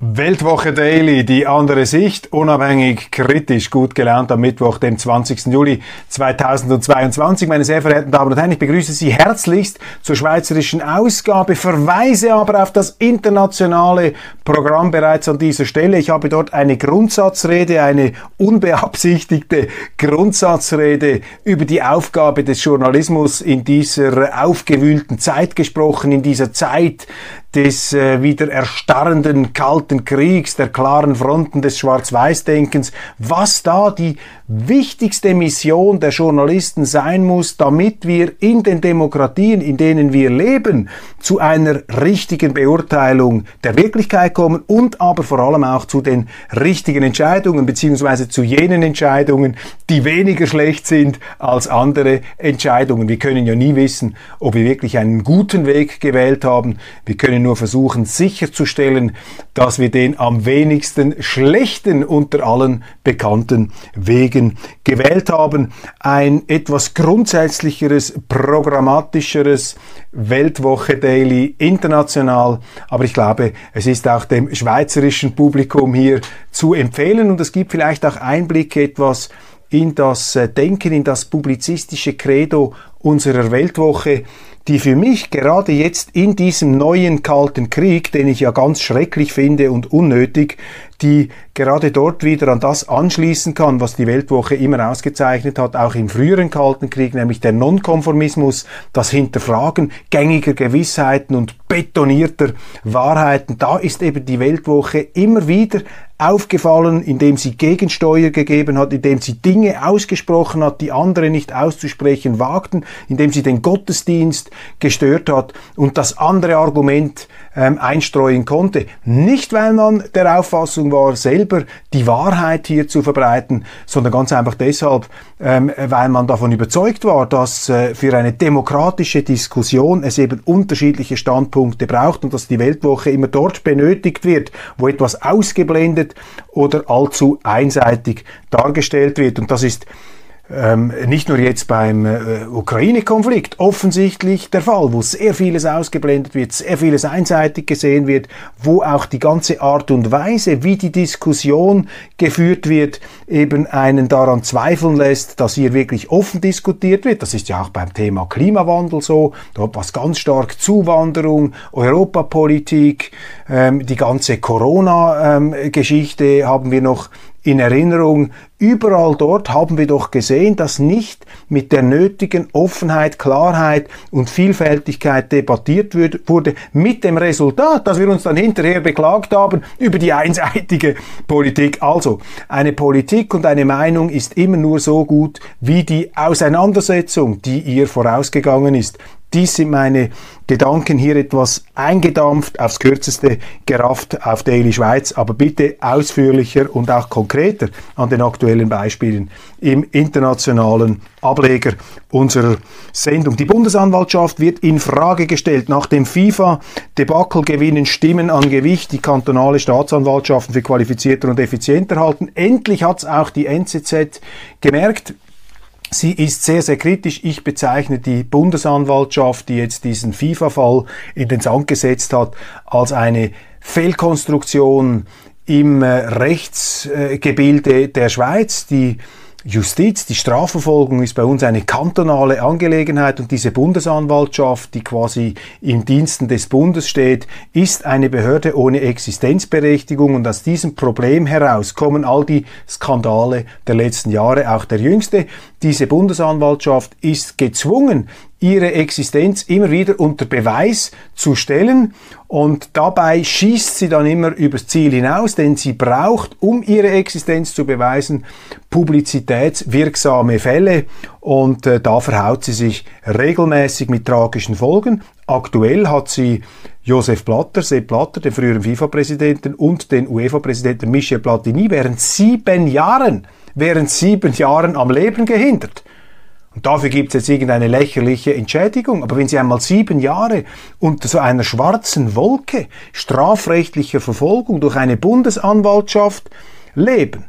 Weltwoche Daily, die andere Sicht, unabhängig, kritisch, gut gelaunt am Mittwoch, dem 20. Juli 2022. Meine sehr verehrten Damen und Herren, ich begrüße Sie herzlichst zur schweizerischen Ausgabe, verweise aber auf das internationale Programm bereits an dieser Stelle. Ich habe dort eine Grundsatzrede, eine unbeabsichtigte Grundsatzrede über die Aufgabe des Journalismus in dieser aufgewühlten Zeit gesprochen, in dieser Zeit des äh, wieder erstarrenden Kalten Kriegs, der klaren Fronten des Schwarz-Weiß-Denkens, was da die wichtigste Mission der Journalisten sein muss, damit wir in den Demokratien, in denen wir leben, zu einer richtigen Beurteilung der Wirklichkeit kommen und aber vor allem auch zu den richtigen Entscheidungen beziehungsweise zu jenen Entscheidungen, die weniger schlecht sind als andere Entscheidungen. Wir können ja nie wissen, ob wir wirklich einen guten Weg gewählt haben. Wir können nur versuchen sicherzustellen, dass wir den am wenigsten schlechten unter allen bekannten Wegen gewählt haben. Ein etwas grundsätzlicheres, programmatischeres Weltwoche Daily international. Aber ich glaube, es ist auch dem schweizerischen Publikum hier zu empfehlen und es gibt vielleicht auch Einblicke etwas in das äh, Denken, in das publizistische Credo unserer Weltwoche die für mich gerade jetzt in diesem neuen Kalten Krieg, den ich ja ganz schrecklich finde und unnötig, die gerade dort wieder an das anschließen kann, was die Weltwoche immer ausgezeichnet hat, auch im früheren Kalten Krieg, nämlich der Nonkonformismus, das Hinterfragen gängiger Gewissheiten und betonierter Wahrheiten. Da ist eben die Weltwoche immer wieder aufgefallen, indem sie Gegensteuer gegeben hat, indem sie Dinge ausgesprochen hat, die andere nicht auszusprechen wagten, indem sie den Gottesdienst gestört hat und das andere Argument ähm, einstreuen konnte. Nicht, weil man der Auffassung war, selber die Wahrheit hier zu verbreiten, sondern ganz einfach deshalb, ähm, weil man davon überzeugt war, dass äh, für eine demokratische Diskussion es eben unterschiedliche Standpunkte braucht und dass die Weltwoche immer dort benötigt wird, wo etwas ausgeblendet oder allzu einseitig dargestellt wird. Und das ist ähm, nicht nur jetzt beim äh, Ukraine-Konflikt offensichtlich der Fall, wo sehr vieles ausgeblendet wird, sehr vieles einseitig gesehen wird, wo auch die ganze Art und Weise, wie die Diskussion geführt wird, eben einen daran zweifeln lässt, dass hier wirklich offen diskutiert wird. Das ist ja auch beim Thema Klimawandel so, dort was ganz stark Zuwanderung, Europapolitik, ähm, die ganze Corona-Geschichte ähm, haben wir noch in Erinnerung, überall dort haben wir doch gesehen, dass nicht mit der nötigen Offenheit, Klarheit und Vielfältigkeit debattiert wurde, mit dem Resultat, dass wir uns dann hinterher beklagt haben über die einseitige Politik. Also, eine Politik und eine Meinung ist immer nur so gut wie die Auseinandersetzung, die ihr vorausgegangen ist. Dies sind meine Gedanken hier etwas eingedampft, aufs kürzeste gerafft auf Daily Schweiz, aber bitte ausführlicher und auch konkreter an den aktuellen Beispielen im internationalen Ableger unserer Sendung. Die Bundesanwaltschaft wird in Frage gestellt. Nach dem FIFA-Debakel gewinnen Stimmen an Gewicht. Die kantonale Staatsanwaltschaften für qualifizierter und effizienter halten. Endlich hat es auch die NZZ gemerkt. Sie ist sehr, sehr kritisch. Ich bezeichne die Bundesanwaltschaft, die jetzt diesen FIFA-Fall in den Sand gesetzt hat, als eine Fehlkonstruktion im äh, Rechtsgebilde der Schweiz, die Justiz, die Strafverfolgung ist bei uns eine kantonale Angelegenheit und diese Bundesanwaltschaft, die quasi im Diensten des Bundes steht, ist eine Behörde ohne Existenzberechtigung und aus diesem Problem heraus kommen all die Skandale der letzten Jahre, auch der jüngste. Diese Bundesanwaltschaft ist gezwungen, ihre Existenz immer wieder unter Beweis zu stellen und dabei schießt sie dann immer übers Ziel hinaus, denn sie braucht, um ihre Existenz zu beweisen, publizitätswirksame Fälle und äh, da verhaut sie sich regelmäßig mit tragischen Folgen. Aktuell hat sie Josef Blatter, Sepp Blatter, den früheren FIFA-Präsidenten und den UEFA-Präsidenten Michel Platini während sieben Jahren, während sieben Jahren am Leben gehindert. Und dafür gibt es jetzt irgendeine lächerliche Entschädigung. Aber wenn Sie einmal sieben Jahre unter so einer schwarzen Wolke strafrechtlicher Verfolgung durch eine Bundesanwaltschaft leben,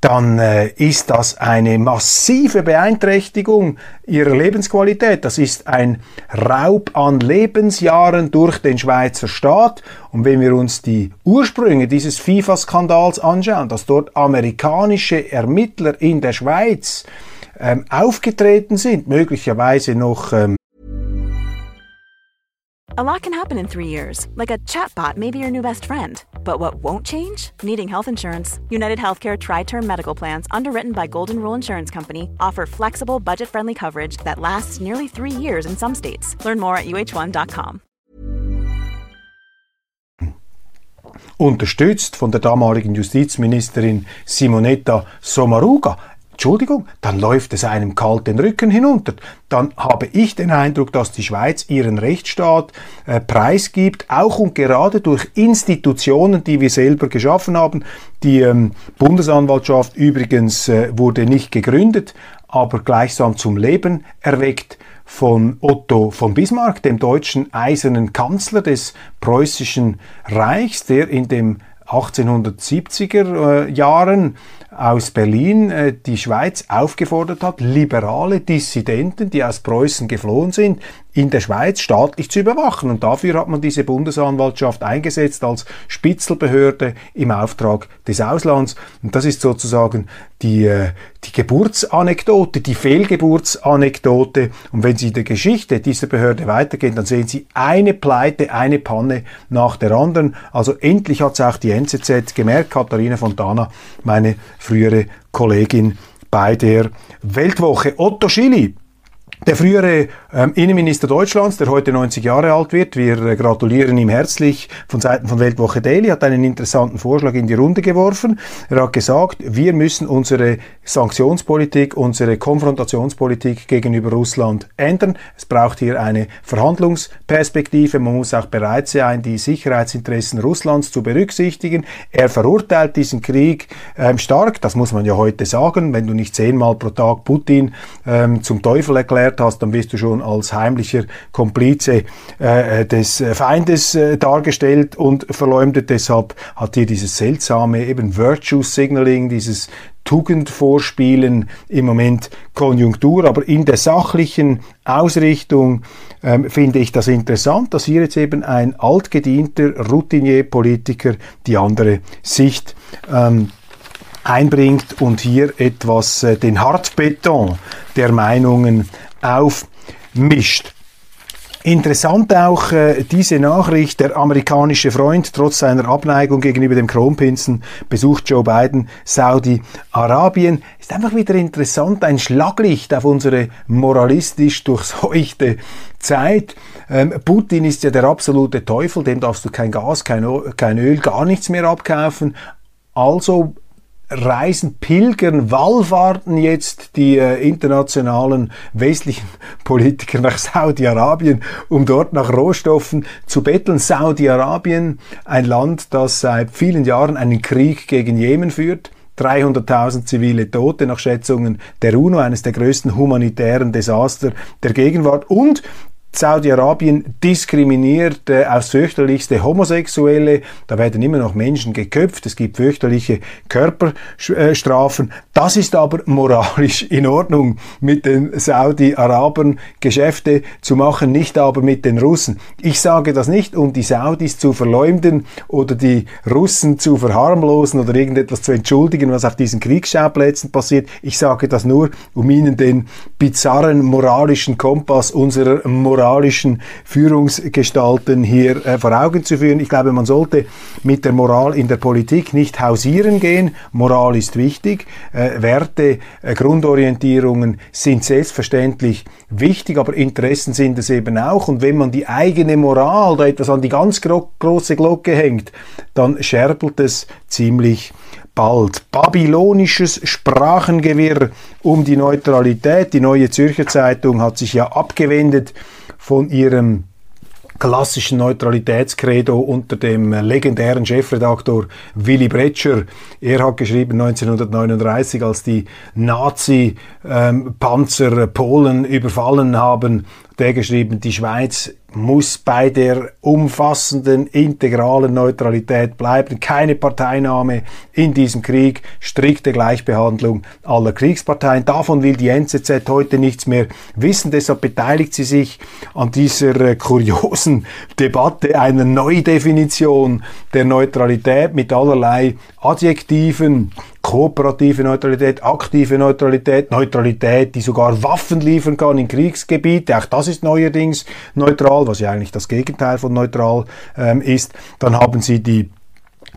dann äh, ist das eine massive Beeinträchtigung ihrer Lebensqualität. Das ist ein Raub an Lebensjahren durch den Schweizer Staat. Und wenn wir uns die Ursprünge dieses FIFA-Skandals anschauen, dass dort amerikanische Ermittler in der Schweiz ähm, aufgetreten sind, möglicherweise noch ähm, A lot can happen in three years, like a chatbot may be your new best friend. But what won't change? Needing health insurance. United Healthcare Tri Term Medical Plans, underwritten by Golden Rule Insurance Company, offer flexible, budget friendly coverage that lasts nearly three years in some states. Learn more at uh1.com. Unterstützt von der damaligen Justizministerin Simonetta Sommaruga. Entschuldigung, dann läuft es einem kalt den Rücken hinunter. Dann habe ich den Eindruck, dass die Schweiz ihren Rechtsstaat äh, preisgibt, auch und gerade durch Institutionen, die wir selber geschaffen haben. Die ähm, Bundesanwaltschaft übrigens äh, wurde nicht gegründet, aber gleichsam zum Leben erweckt von Otto von Bismarck, dem deutschen eisernen Kanzler des preußischen Reichs, der in dem 1870er äh, Jahren aus Berlin äh, die Schweiz aufgefordert hat, liberale Dissidenten, die aus Preußen geflohen sind, in der Schweiz staatlich zu überwachen. Und dafür hat man diese Bundesanwaltschaft eingesetzt als Spitzelbehörde im Auftrag des Auslands. Und das ist sozusagen die, äh, die Geburtsanekdote, die Fehlgeburtsanekdote. Und wenn Sie der Geschichte dieser Behörde weitergehen, dann sehen Sie eine Pleite, eine Panne nach der anderen. Also endlich hat es auch die NZZ gemerkt, Katharina Fontana, meine frühere Kollegin bei der Weltwoche. Otto Schily, der frühere ähm, Innenminister Deutschlands, der heute 90 Jahre alt wird, wir äh, gratulieren ihm herzlich von Seiten von Weltwoche Daily, hat einen interessanten Vorschlag in die Runde geworfen. Er hat gesagt, wir müssen unsere Sanktionspolitik, unsere Konfrontationspolitik gegenüber Russland ändern. Es braucht hier eine Verhandlungsperspektive. Man muss auch bereit sein, die Sicherheitsinteressen Russlands zu berücksichtigen. Er verurteilt diesen Krieg ähm, stark. Das muss man ja heute sagen. Wenn du nicht zehnmal pro Tag Putin ähm, zum Teufel erklärst, erklärt hast, dann wirst du schon als heimlicher Komplize äh, des Feindes äh, dargestellt und verleumdet. Deshalb hat hier dieses seltsame eben Virtue Signaling, dieses Tugendvorspielen im Moment Konjunktur, aber in der sachlichen Ausrichtung ähm, finde ich das interessant, dass hier jetzt eben ein altgedienter Routinier-Politiker die andere Sicht ähm, einbringt und hier etwas äh, den Hartbeton der Meinungen aufmischt. Interessant auch äh, diese Nachricht, der amerikanische Freund, trotz seiner Abneigung gegenüber dem Kronprinzen, besucht Joe Biden Saudi-Arabien. Ist einfach wieder interessant, ein Schlaglicht auf unsere moralistisch durchseuchte Zeit. Ähm, Putin ist ja der absolute Teufel, dem darfst du kein Gas, kein, kein Öl, gar nichts mehr abkaufen. Also reisen, pilgern, wallfahrten jetzt die äh, internationalen westlichen Politiker nach Saudi-Arabien, um dort nach Rohstoffen zu betteln. Saudi-Arabien, ein Land, das seit vielen Jahren einen Krieg gegen Jemen führt. 300.000 zivile Tote nach Schätzungen der UNO, eines der größten humanitären Desaster der Gegenwart und Saudi-Arabien diskriminiert äh, aufs fürchterlichste Homosexuelle. Da werden immer noch Menschen geköpft. Es gibt fürchterliche Körperstrafen. Das ist aber moralisch in Ordnung, mit den Saudi-Arabern Geschäfte zu machen, nicht aber mit den Russen. Ich sage das nicht, um die Saudis zu verleumden oder die Russen zu verharmlosen oder irgendetwas zu entschuldigen, was auf diesen Kriegsschauplätzen passiert. Ich sage das nur, um ihnen den bizarren moralischen Kompass unserer Moral moralischen Führungsgestalten hier äh, vor Augen zu führen. Ich glaube, man sollte mit der Moral in der Politik nicht hausieren gehen. Moral ist wichtig. Äh, Werte, äh, Grundorientierungen sind selbstverständlich wichtig, aber Interessen sind es eben auch. Und wenn man die eigene Moral da etwas an die ganz gro große Glocke hängt, dann scherbelt es ziemlich bald. Babylonisches Sprachengewirr um die Neutralität. Die Neue Zürcher Zeitung hat sich ja abgewendet von ihrem klassischen Neutralitätskredo unter dem legendären Chefredaktor Willy Bretscher. Er hat geschrieben 1939, als die Nazi-Panzer ähm, Polen überfallen haben, der geschrieben, die Schweiz muss bei der umfassenden, integralen Neutralität bleiben. Keine Parteinahme in diesem Krieg, strikte Gleichbehandlung aller Kriegsparteien. Davon will die NZZ heute nichts mehr wissen. Deshalb beteiligt sie sich an dieser äh, kuriosen Debatte einer Neudefinition der Neutralität mit allerlei Adjektiven, kooperative Neutralität, aktive Neutralität, Neutralität, die sogar Waffen liefern kann in Kriegsgebiete, auch das ist neuerdings neutral, was ja eigentlich das Gegenteil von neutral ähm, ist. Dann haben sie die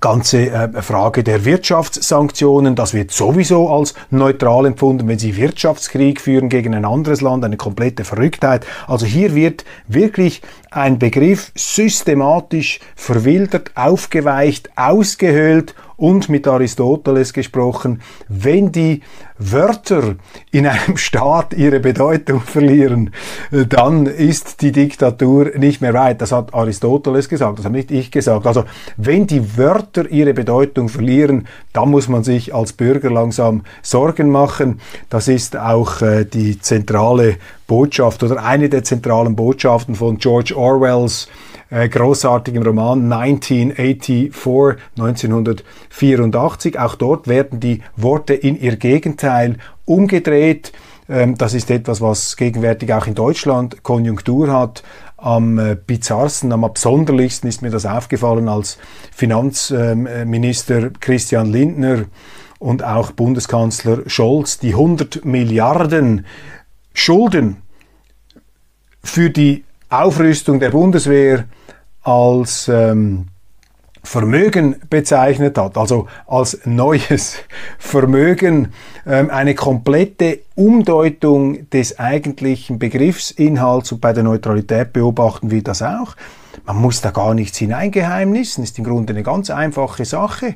ganze äh, Frage der Wirtschaftssanktionen, das wird sowieso als neutral empfunden, wenn sie Wirtschaftskrieg führen gegen ein anderes Land, eine komplette Verrücktheit. Also hier wird wirklich ein Begriff systematisch verwildert, aufgeweicht, ausgehöhlt und mit Aristoteles gesprochen, wenn die Wörter in einem Staat ihre Bedeutung verlieren, dann ist die Diktatur nicht mehr weit. Das hat Aristoteles gesagt, das habe nicht ich gesagt. Also wenn die Wörter ihre Bedeutung verlieren, dann muss man sich als Bürger langsam Sorgen machen. Das ist auch äh, die zentrale Botschaft oder eine der zentralen Botschaften von George Orwells äh, großartigen Roman 1984, 1984. Auch dort werden die Worte in ihr Gegenteil umgedreht. Ähm, das ist etwas, was gegenwärtig auch in Deutschland Konjunktur hat. Am äh, bizarrsten, am absonderlichsten ist mir das aufgefallen, als Finanzminister Christian Lindner und auch Bundeskanzler Scholz die 100 Milliarden Schulden für die Aufrüstung der Bundeswehr als ähm, Vermögen bezeichnet hat, also als neues Vermögen, ähm, eine komplette Umdeutung des eigentlichen Begriffsinhalts und bei der Neutralität beobachten wir das auch. Man muss da gar nichts hineingeheimnissen, ist im Grunde eine ganz einfache Sache.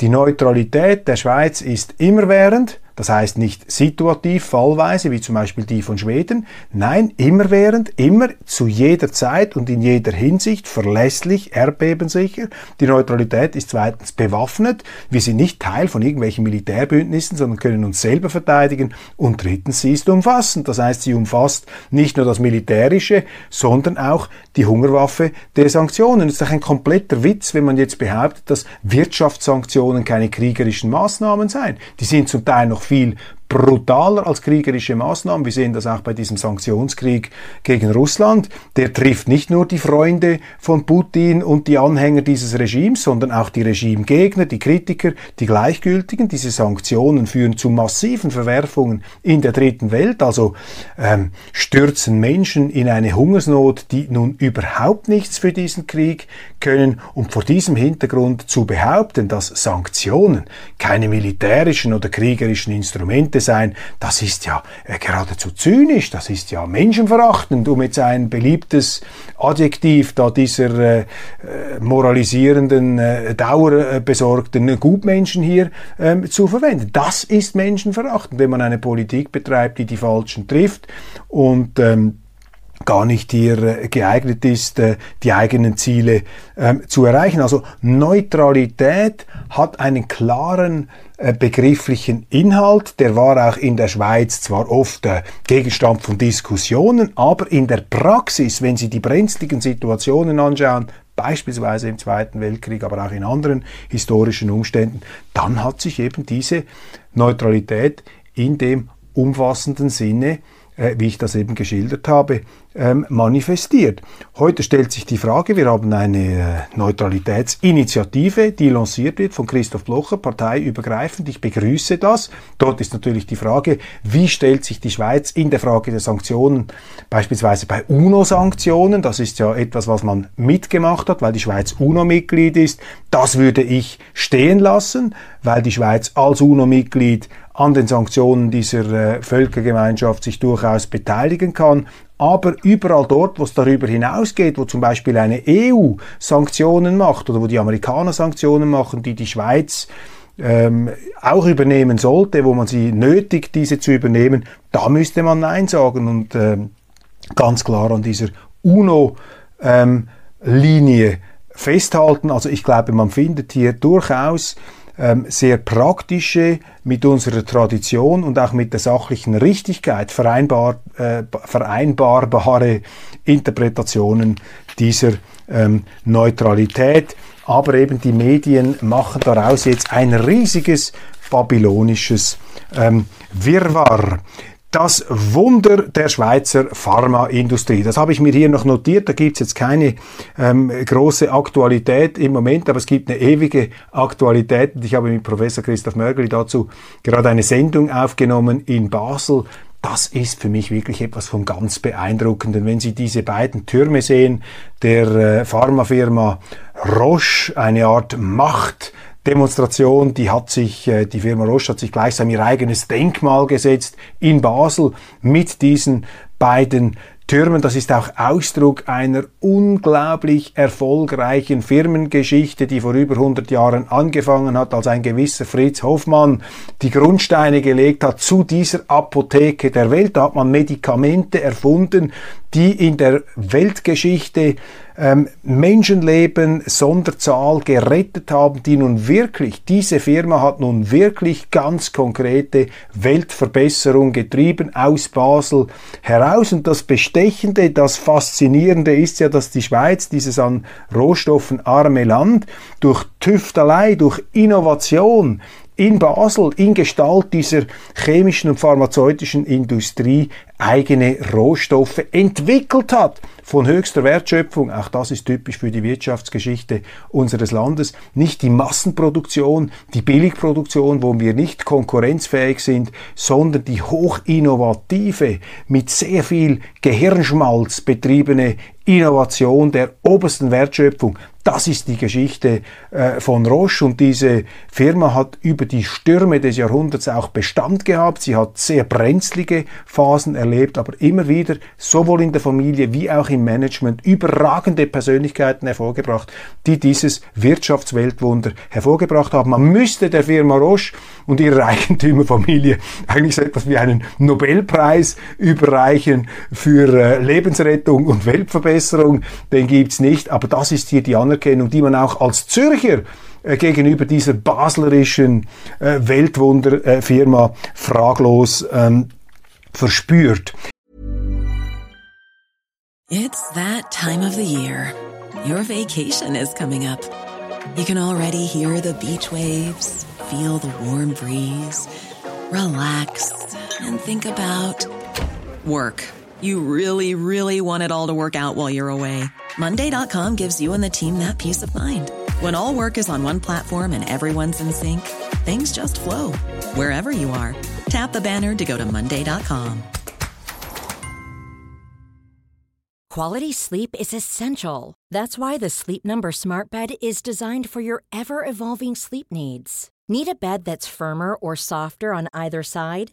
Die Neutralität der Schweiz ist immerwährend, das heißt nicht situativ, fallweise, wie zum Beispiel die von Schweden. Nein, immerwährend, immer zu jeder Zeit und in jeder Hinsicht verlässlich, erdbebensicher. Die Neutralität ist zweitens bewaffnet. Wir sind nicht Teil von irgendwelchen Militärbündnissen, sondern können uns selber verteidigen. Und drittens, sie ist umfassend. Das heißt, sie umfasst nicht nur das Militärische, sondern auch die Hungerwaffe der Sanktionen. Es ist doch ein kompletter Witz, wenn man jetzt behauptet, dass Wirtschaftssanktionen keine kriegerischen Maßnahmen seien. Die sind zum Teil noch viel brutaler als kriegerische Maßnahmen. Wir sehen das auch bei diesem Sanktionskrieg gegen Russland. Der trifft nicht nur die Freunde von Putin und die Anhänger dieses Regimes, sondern auch die Regimegegner, die Kritiker, die Gleichgültigen. Diese Sanktionen führen zu massiven Verwerfungen in der dritten Welt, also ähm, stürzen Menschen in eine Hungersnot, die nun überhaupt nichts für diesen Krieg können. Und vor diesem Hintergrund zu behaupten, dass Sanktionen keine militärischen oder kriegerischen Instrumente sein, das ist ja äh, geradezu zynisch, das ist ja menschenverachtend, um jetzt ein beliebtes Adjektiv da dieser äh, äh moralisierenden, äh, dauerbesorgten Gutmenschen hier ähm, zu verwenden. Das ist menschenverachtend, wenn man eine Politik betreibt, die die Falschen trifft und ähm, gar nicht hier äh, geeignet ist, äh, die eigenen Ziele ähm, zu erreichen. Also Neutralität hat einen klaren äh, begrifflichen Inhalt. Der war auch in der Schweiz zwar oft Gegenstand von Diskussionen, aber in der Praxis, wenn Sie die brenzligen Situationen anschauen, beispielsweise im Zweiten Weltkrieg, aber auch in anderen historischen Umständen, dann hat sich eben diese Neutralität in dem umfassenden Sinne wie ich das eben geschildert habe, ähm, manifestiert. Heute stellt sich die Frage, wir haben eine äh, Neutralitätsinitiative, die lanciert wird von Christoph Blocher, parteiübergreifend. Ich begrüße das. Dort ist natürlich die Frage, wie stellt sich die Schweiz in der Frage der Sanktionen, beispielsweise bei UNO-Sanktionen, das ist ja etwas, was man mitgemacht hat, weil die Schweiz UNO-Mitglied ist. Das würde ich stehen lassen, weil die Schweiz als UNO-Mitglied an den Sanktionen dieser äh, Völkergemeinschaft sich durchaus beteiligen kann. Aber überall dort, wo es darüber hinausgeht, wo zum Beispiel eine EU Sanktionen macht oder wo die Amerikaner Sanktionen machen, die die Schweiz ähm, auch übernehmen sollte, wo man sie nötigt, diese zu übernehmen, da müsste man Nein sagen und ähm, ganz klar an dieser UNO-Linie ähm, festhalten. Also ich glaube, man findet hier durchaus sehr praktische, mit unserer Tradition und auch mit der sachlichen Richtigkeit vereinbar, äh, vereinbarbare Interpretationen dieser ähm, Neutralität. Aber eben die Medien machen daraus jetzt ein riesiges babylonisches ähm, Wirrwarr. Das Wunder der Schweizer Pharmaindustrie. Das habe ich mir hier noch notiert. Da gibt es jetzt keine ähm, große Aktualität im Moment, aber es gibt eine ewige Aktualität. Und ich habe mit Professor Christoph Mörgeli dazu gerade eine Sendung aufgenommen in Basel. Das ist für mich wirklich etwas von ganz beeindruckenden. Wenn Sie diese beiden Türme sehen, der äh, Pharmafirma Roche, eine Art Macht, Demonstration, die hat sich, äh, die Firma Roche hat sich gleichsam ihr eigenes Denkmal gesetzt in Basel mit diesen beiden Türmen, das ist auch Ausdruck einer unglaublich erfolgreichen Firmengeschichte, die vor über 100 Jahren angefangen hat, als ein gewisser Fritz Hoffmann die Grundsteine gelegt hat zu dieser Apotheke der Welt. Da hat man Medikamente erfunden, die in der Weltgeschichte ähm, Menschenleben Sonderzahl gerettet haben, die nun wirklich, diese Firma hat nun wirklich ganz konkrete Weltverbesserung getrieben aus Basel heraus. Und das Bestechende, das Faszinierende ist ja, dass die Schweiz, dieses an Rohstoffen arme Land, durch Tüftelei, durch Innovation, in Basel in Gestalt dieser chemischen und pharmazeutischen Industrie eigene Rohstoffe entwickelt hat von höchster Wertschöpfung. Auch das ist typisch für die Wirtschaftsgeschichte unseres Landes. Nicht die Massenproduktion, die Billigproduktion, wo wir nicht konkurrenzfähig sind, sondern die hochinnovative, mit sehr viel Gehirnschmalz betriebene Innovation der obersten Wertschöpfung. Das ist die Geschichte äh, von Roche und diese Firma hat über die Stürme des Jahrhunderts auch Bestand gehabt. Sie hat sehr brenzlige Phasen erlebt, aber immer wieder sowohl in der Familie wie auch im Management überragende Persönlichkeiten hervorgebracht, die dieses Wirtschaftsweltwunder hervorgebracht haben. Man müsste der Firma Roche und ihrer Eigentümerfamilie eigentlich so etwas wie einen Nobelpreis überreichen für äh, Lebensrettung und Weltverbesserung. Den gibt's nicht, aber das ist hier die Anerkennung, die man auch als Zürcher äh, gegenüber dieser baslerischen äh, Weltwunderfirma fraglos ähm, verspürt. It's that time of the year. Your vacation is coming up. You can already hear the beach waves, feel the warm breeze, relax and think about work. You really, really want it all to work out while you're away. Monday.com gives you and the team that peace of mind. When all work is on one platform and everyone's in sync, things just flow wherever you are. Tap the banner to go to Monday.com. Quality sleep is essential. That's why the Sleep Number Smart Bed is designed for your ever evolving sleep needs. Need a bed that's firmer or softer on either side?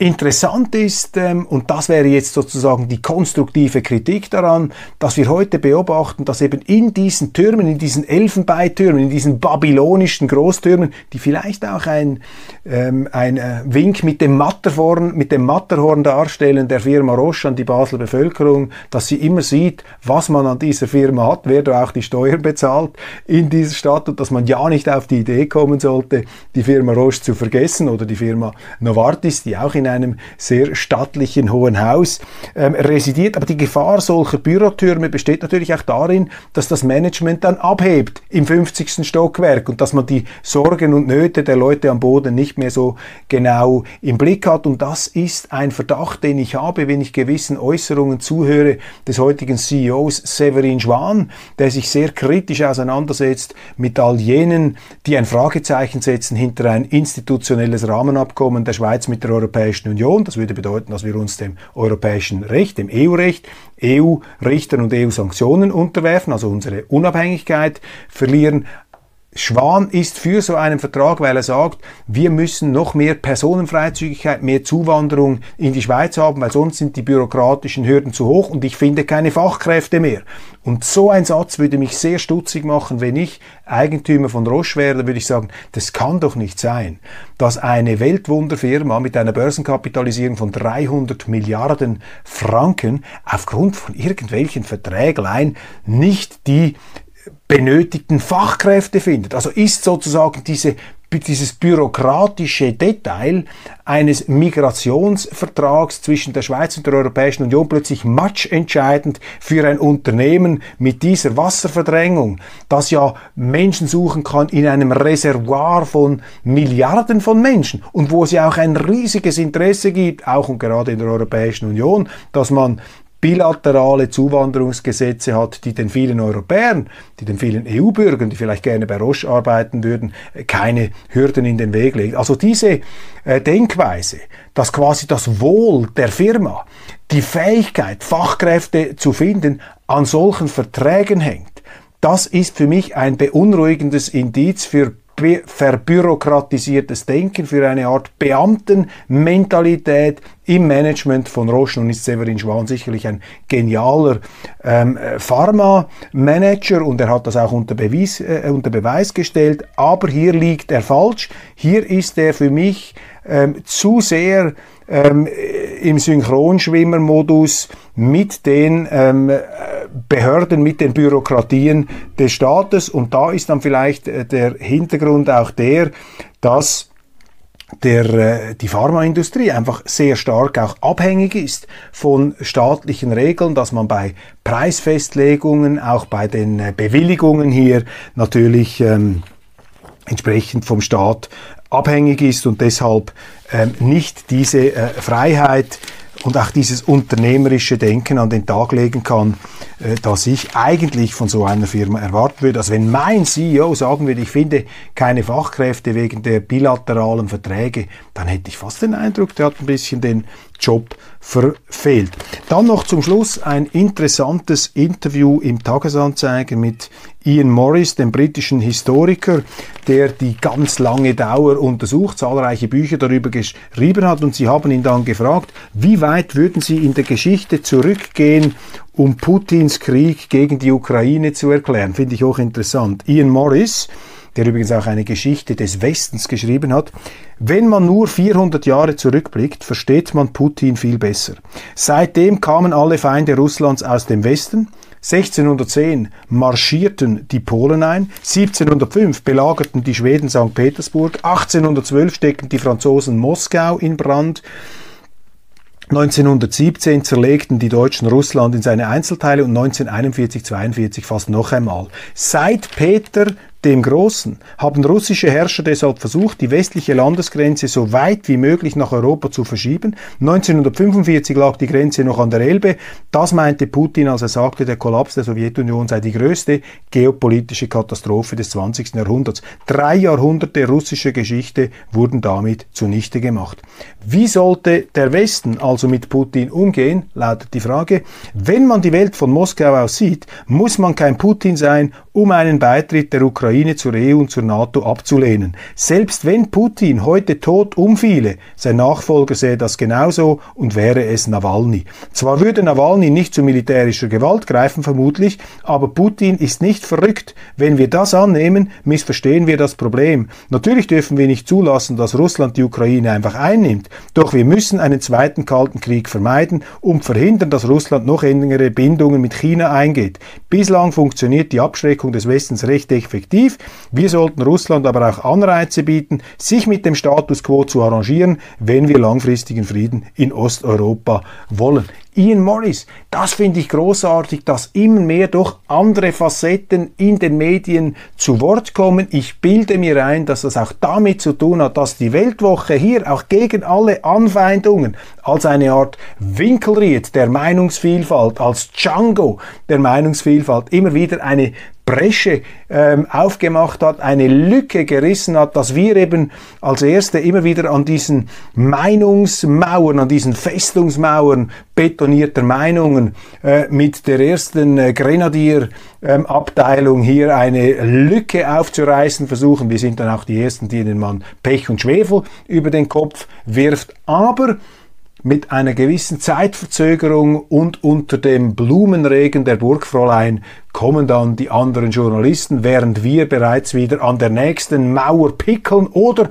Interessant ist, ähm, und das wäre jetzt sozusagen die konstruktive Kritik daran, dass wir heute beobachten, dass eben in diesen Türmen, in diesen Elfenbeintürmen, in diesen babylonischen Großtürmen, die vielleicht auch ein, ähm, ein äh, Wink mit dem, Matterhorn, mit dem Matterhorn darstellen der Firma Roche an die Basler Bevölkerung, dass sie immer sieht, was man an dieser Firma hat, wer da auch die Steuern bezahlt in dieser Stadt und dass man ja nicht auf die Idee kommen sollte, die Firma Roche zu vergessen oder die Firma Novartis, die auch in einem sehr stattlichen Hohen Haus ähm, residiert. Aber die Gefahr solcher Bürotürme besteht natürlich auch darin, dass das Management dann abhebt im 50. Stockwerk und dass man die Sorgen und Nöte der Leute am Boden nicht mehr so genau im Blick hat. Und das ist ein Verdacht, den ich habe, wenn ich gewissen Äußerungen zuhöre des heutigen CEOs Severin Schwan, der sich sehr kritisch auseinandersetzt mit all jenen, die ein Fragezeichen setzen hinter ein institutionelles Rahmenabkommen der Schweiz mit der Europäischen Europäischen Union. Das würde bedeuten, dass wir uns dem europäischen Recht, dem EU-Recht, EU-Richtern und EU-Sanktionen unterwerfen, also unsere Unabhängigkeit verlieren. Schwan ist für so einen Vertrag, weil er sagt, wir müssen noch mehr Personenfreizügigkeit, mehr Zuwanderung in die Schweiz haben, weil sonst sind die bürokratischen Hürden zu hoch und ich finde keine Fachkräfte mehr. Und so ein Satz würde mich sehr stutzig machen, wenn ich Eigentümer von Roche wäre, würde ich sagen, das kann doch nicht sein, dass eine Weltwunderfirma mit einer Börsenkapitalisierung von 300 Milliarden Franken aufgrund von irgendwelchen Verträglein nicht die benötigten Fachkräfte findet. Also ist sozusagen diese, dieses bürokratische Detail eines Migrationsvertrags zwischen der Schweiz und der Europäischen Union plötzlich matchentscheidend für ein Unternehmen mit dieser Wasserverdrängung, das ja Menschen suchen kann in einem Reservoir von Milliarden von Menschen und wo es ja auch ein riesiges Interesse gibt, auch und gerade in der Europäischen Union, dass man bilaterale Zuwanderungsgesetze hat, die den vielen Europäern, die den vielen EU-Bürgern, die vielleicht gerne bei Roche arbeiten würden, keine Hürden in den Weg legt. Also diese äh, Denkweise, dass quasi das Wohl der Firma, die Fähigkeit, Fachkräfte zu finden, an solchen Verträgen hängt, das ist für mich ein beunruhigendes Indiz für verbürokratisiertes Denken, für eine Art Beamtenmentalität im Management von Roche. Und ist Severin Schwan sicherlich ein genialer ähm, Pharma-Manager und er hat das auch unter Beweis, äh, unter Beweis gestellt. Aber hier liegt er falsch. Hier ist er für mich ähm, zu sehr ähm, im Synchronschwimmermodus mit den ähm, Behörden, mit den Bürokratien des Staates. Und da ist dann vielleicht äh, der Hintergrund auch der, dass der, äh, die Pharmaindustrie einfach sehr stark auch abhängig ist von staatlichen Regeln, dass man bei Preisfestlegungen, auch bei den äh, Bewilligungen hier natürlich ähm, entsprechend vom Staat abhängig ist und deshalb ähm, nicht diese äh, Freiheit und auch dieses unternehmerische Denken an den Tag legen kann, äh, das ich eigentlich von so einer Firma erwarten würde. Also wenn mein CEO sagen würde, ich finde keine Fachkräfte wegen der bilateralen Verträge, dann hätte ich fast den Eindruck, der hat ein bisschen den Job verfehlt. Dann noch zum Schluss ein interessantes Interview im Tagesanzeiger mit Ian Morris, dem britischen Historiker, der die ganz lange Dauer untersucht, zahlreiche Bücher darüber geschrieben hat und sie haben ihn dann gefragt, wie weit würden Sie in der Geschichte zurückgehen, um Putins Krieg gegen die Ukraine zu erklären? Finde ich auch interessant. Ian Morris, der übrigens auch eine Geschichte des Westens geschrieben hat. Wenn man nur 400 Jahre zurückblickt, versteht man Putin viel besser. Seitdem kamen alle Feinde Russlands aus dem Westen. 1610 marschierten die Polen ein, 1705 belagerten die Schweden St. Petersburg, 1812 steckten die Franzosen Moskau in Brand, 1917 zerlegten die Deutschen Russland in seine Einzelteile und 1941-42 fast noch einmal. Seit Peter dem Großen haben russische Herrscher deshalb versucht, die westliche Landesgrenze so weit wie möglich nach Europa zu verschieben. 1945 lag die Grenze noch an der Elbe. Das meinte Putin, als er sagte, der Kollaps der Sowjetunion sei die größte geopolitische Katastrophe des 20. Jahrhunderts. Drei Jahrhunderte russischer Geschichte wurden damit zunichte gemacht. Wie sollte der Westen also mit Putin umgehen, lautet die Frage. Wenn man die Welt von Moskau aus sieht, muss man kein Putin sein, um einen Beitritt der Ukraine Ukraine zur EU und zur NATO abzulehnen. Selbst wenn Putin heute tot umfiele, sein Nachfolger sähe das genauso und wäre es Nawalny. Zwar würde Nawalny nicht zu militärischer Gewalt greifen, vermutlich, aber Putin ist nicht verrückt. Wenn wir das annehmen, missverstehen wir das Problem. Natürlich dürfen wir nicht zulassen, dass Russland die Ukraine einfach einnimmt. Doch wir müssen einen zweiten Kalten Krieg vermeiden und verhindern, dass Russland noch engere Bindungen mit China eingeht. Bislang funktioniert die Abschreckung des Westens recht effektiv effektiv. Wir sollten Russland aber auch Anreize bieten, sich mit dem Status quo zu arrangieren, wenn wir langfristigen Frieden in Osteuropa wollen. Ian Morris, das finde ich großartig, dass immer mehr durch andere Facetten in den Medien zu Wort kommen. Ich bilde mir ein, dass das auch damit zu tun hat, dass die Weltwoche hier auch gegen alle Anfeindungen als eine Art Winkelried der Meinungsvielfalt, als Django der Meinungsvielfalt immer wieder eine Bresche ähm, aufgemacht hat, eine Lücke gerissen hat, dass wir eben als Erste immer wieder an diesen Meinungsmauern, an diesen Festungsmauern betonierter Meinungen, äh, mit der ersten äh, Grenadierabteilung ähm, hier eine Lücke aufzureißen versuchen. Wir sind dann auch die Ersten, denen man Pech und Schwefel über den Kopf wirft. Aber mit einer gewissen Zeitverzögerung und unter dem Blumenregen der Burgfräulein kommen dann die anderen Journalisten, während wir bereits wieder an der nächsten Mauer pickeln oder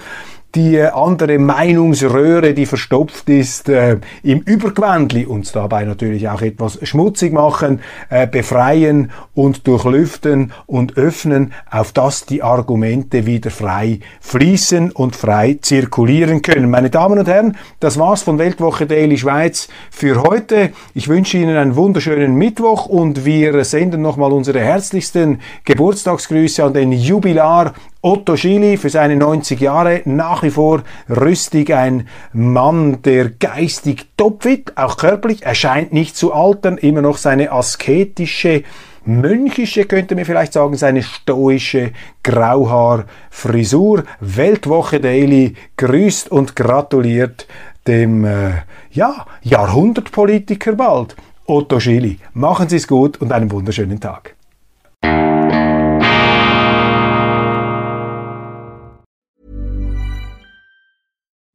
die andere Meinungsröhre, die verstopft ist, äh, im Übergewändli uns dabei natürlich auch etwas schmutzig machen, äh, befreien und durchlüften und öffnen, auf das die Argumente wieder frei fließen und frei zirkulieren können. Meine Damen und Herren, das war's von Weltwoche Daily Schweiz für heute. Ich wünsche Ihnen einen wunderschönen Mittwoch und wir senden nochmal unsere herzlichsten Geburtstagsgrüße an den Jubilar Otto Schili für seine 90 Jahre nach wie vor rüstig, ein Mann, der geistig topfit, auch körperlich, er scheint nicht zu altern, immer noch seine asketische, mönchische, könnte man vielleicht sagen, seine stoische Grauhaarfrisur. Weltwoche Daily grüßt und gratuliert dem äh, ja, Jahrhundertpolitiker bald, Otto Schili. Machen Sie es gut und einen wunderschönen Tag.